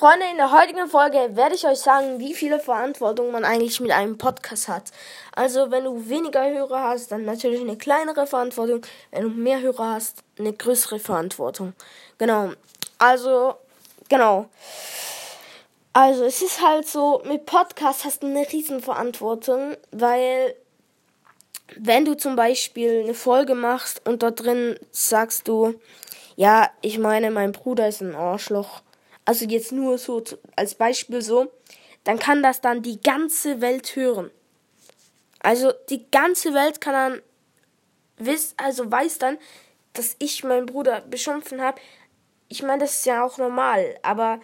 Freunde, in der heutigen Folge werde ich euch sagen, wie viele Verantwortung man eigentlich mit einem Podcast hat. Also, wenn du weniger Hörer hast, dann natürlich eine kleinere Verantwortung. Wenn du mehr Hörer hast, eine größere Verantwortung. Genau. Also, genau. Also, es ist halt so, mit Podcast hast du eine riesen Verantwortung, weil wenn du zum Beispiel eine Folge machst und dort drin sagst du, ja, ich meine, mein Bruder ist ein Arschloch also jetzt nur so als Beispiel so, dann kann das dann die ganze Welt hören. Also die ganze Welt kann dann wiss, also weiß dann, dass ich meinen Bruder beschimpfen habe. Ich meine, das ist ja auch normal, aber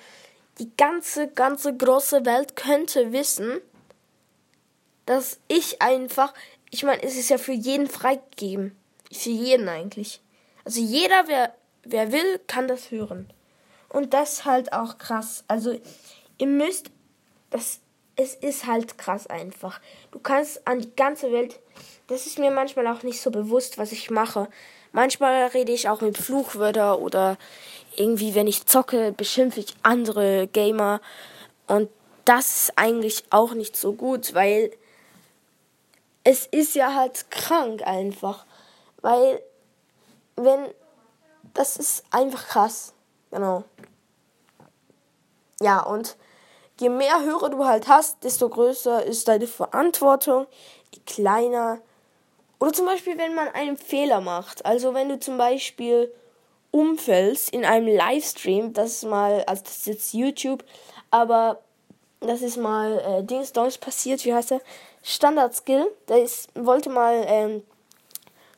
die ganze, ganze große Welt könnte wissen, dass ich einfach, ich meine, es ist ja für jeden freigegeben. Für jeden eigentlich. Also jeder, wer, wer will, kann das hören. Und das halt auch krass. Also ihr müsst, das, es ist halt krass einfach. Du kannst an die ganze Welt, das ist mir manchmal auch nicht so bewusst, was ich mache. Manchmal rede ich auch mit Fluchwörter oder irgendwie, wenn ich zocke, beschimpfe ich andere Gamer. Und das ist eigentlich auch nicht so gut, weil es ist ja halt krank einfach. Weil, wenn, das ist einfach krass. Genau. Ja, und je mehr Hörer du halt hast, desto größer ist deine Verantwortung, je kleiner. Oder zum Beispiel, wenn man einen Fehler macht. Also wenn du zum Beispiel umfällst in einem Livestream, das ist mal, also das ist jetzt YouTube, aber das ist mal äh, Dings Dons passiert, wie heißt der? Standard Skill. Der ist, wollte mal ähm,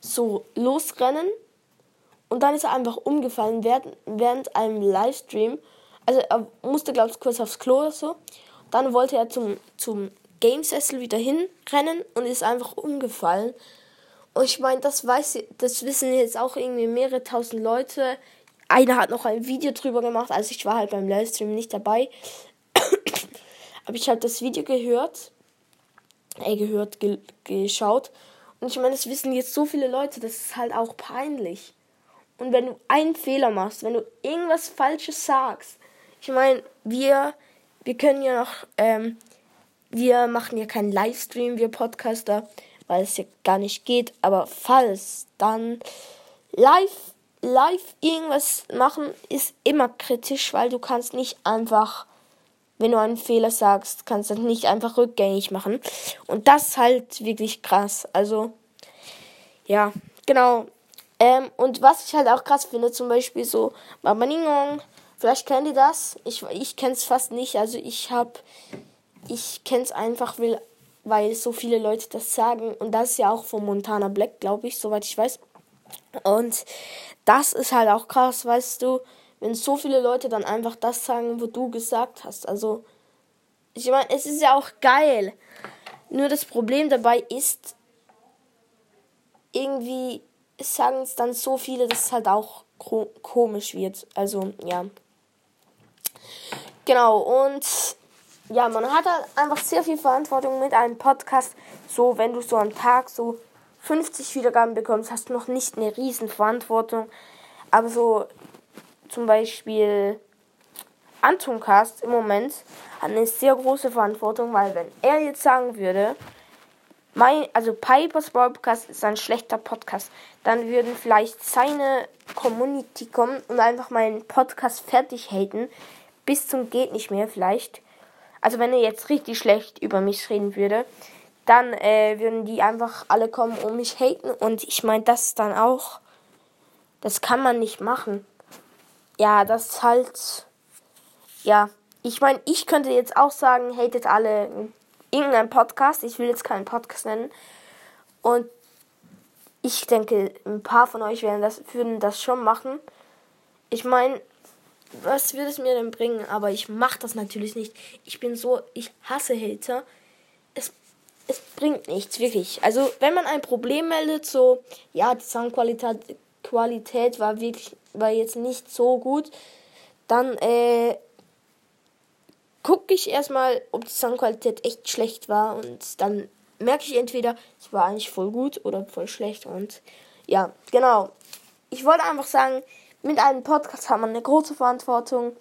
so losrennen und dann ist er einfach umgefallen während, während einem Livestream. Also er musste, glaube ich, kurz aufs Klo oder so. Dann wollte er zum, zum Gamesessel wieder hinrennen und ist einfach umgefallen. Und ich meine, das weiß das wissen jetzt auch irgendwie mehrere tausend Leute. Einer hat noch ein Video drüber gemacht, also ich war halt beim Livestream nicht dabei. Aber ich habe das Video gehört, äh, gehört, ge geschaut. Und ich meine, das wissen jetzt so viele Leute, das ist halt auch peinlich. Und wenn du einen Fehler machst, wenn du irgendwas Falsches sagst, ich meine, wir, wir können ja noch, ähm, wir machen ja keinen Livestream, wir Podcaster, weil es ja gar nicht geht. Aber falls dann live, live irgendwas machen, ist immer kritisch, weil du kannst nicht einfach, wenn du einen Fehler sagst, kannst du nicht einfach rückgängig machen. Und das ist halt wirklich krass. Also, ja, genau. Ähm, und was ich halt auch krass finde, zum Beispiel so Babaningong, vielleicht kennt ihr das. Ich, ich kenne es fast nicht. Also ich habe, ich kenne es einfach, weil, weil so viele Leute das sagen. Und das ist ja auch von Montana Black, glaube ich, soweit ich weiß. Und das ist halt auch krass, weißt du, wenn so viele Leute dann einfach das sagen, wo du gesagt hast. Also, ich meine, es ist ja auch geil. Nur das Problem dabei ist, irgendwie sagen es dann so viele, dass es halt auch komisch wird. Also, ja. Genau, und ja, man hat halt einfach sehr viel Verantwortung mit einem Podcast. So, wenn du so am Tag so 50 Wiedergaben bekommst, hast du noch nicht eine riesen Verantwortung. Aber so zum Beispiel Antoncast im Moment hat eine sehr große Verantwortung, weil wenn er jetzt sagen würde, mein, also Pipers Podcast ist ein schlechter Podcast. Dann würden vielleicht seine Community kommen und einfach meinen Podcast fertig haten. Bis zum geht nicht mehr vielleicht. Also wenn er jetzt richtig schlecht über mich reden würde, dann äh, würden die einfach alle kommen und mich haten. Und ich meine, das dann auch. Das kann man nicht machen. Ja, das ist halt. Ja. Ich meine, ich könnte jetzt auch sagen, hatet alle irgendein Podcast. Ich will jetzt keinen Podcast nennen. Und ich denke, ein paar von euch werden das, würden das schon machen. Ich meine, was würde es mir denn bringen? Aber ich mache das natürlich nicht. Ich bin so, ich hasse Hater. Es, es bringt nichts, wirklich. Also, wenn man ein Problem meldet, so, ja, die Soundqualität Qualität war wirklich, war jetzt nicht so gut, dann, äh, gucke ich erstmal, ob die Soundqualität echt schlecht war und dann merke ich entweder, es war eigentlich voll gut oder voll schlecht und ja, genau. Ich wollte einfach sagen, mit einem Podcast hat man eine große Verantwortung.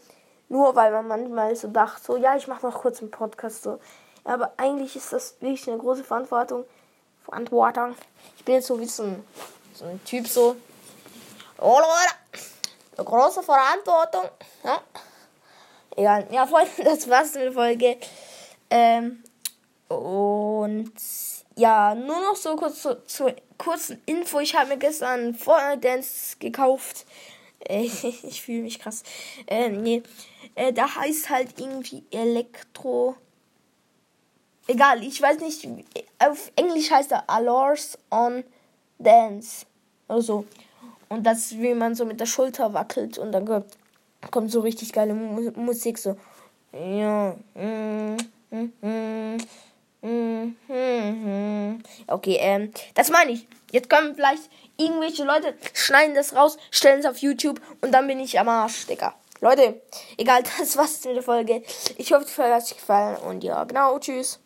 Nur weil man manchmal so dacht, so, ja, ich mache noch kurz einen Podcast. So. Aber eigentlich ist das wirklich eine große Verantwortung. Verantwortung. Ich bin jetzt so wie so ein, so ein Typ so. Oh Leute, eine große Verantwortung. Ja. Egal. Ja, Freunde, das war's mit der Folge. Ähm, und ja, nur noch so kurz zur, zur kurzen Info. Ich habe mir gestern Fortnite Dance gekauft. Äh, ich fühle mich krass. Äh, nee. Äh, da heißt halt irgendwie Elektro. Egal, ich weiß nicht. Auf Englisch heißt er Allures on Dance. Oder so. Und das wie man so mit der Schulter wackelt und dann kommt, kommt so richtig geile Mu Musik. So. Ja. Mm, mm, mm. Okay, ähm, das meine ich. Jetzt kommen vielleicht irgendwelche Leute, schneiden das raus, stellen es auf YouTube und dann bin ich am Arsch, Digga. Leute, egal, das war's mit der Folge. Ich hoffe, die Folge hat euch gefallen und ja, genau, tschüss.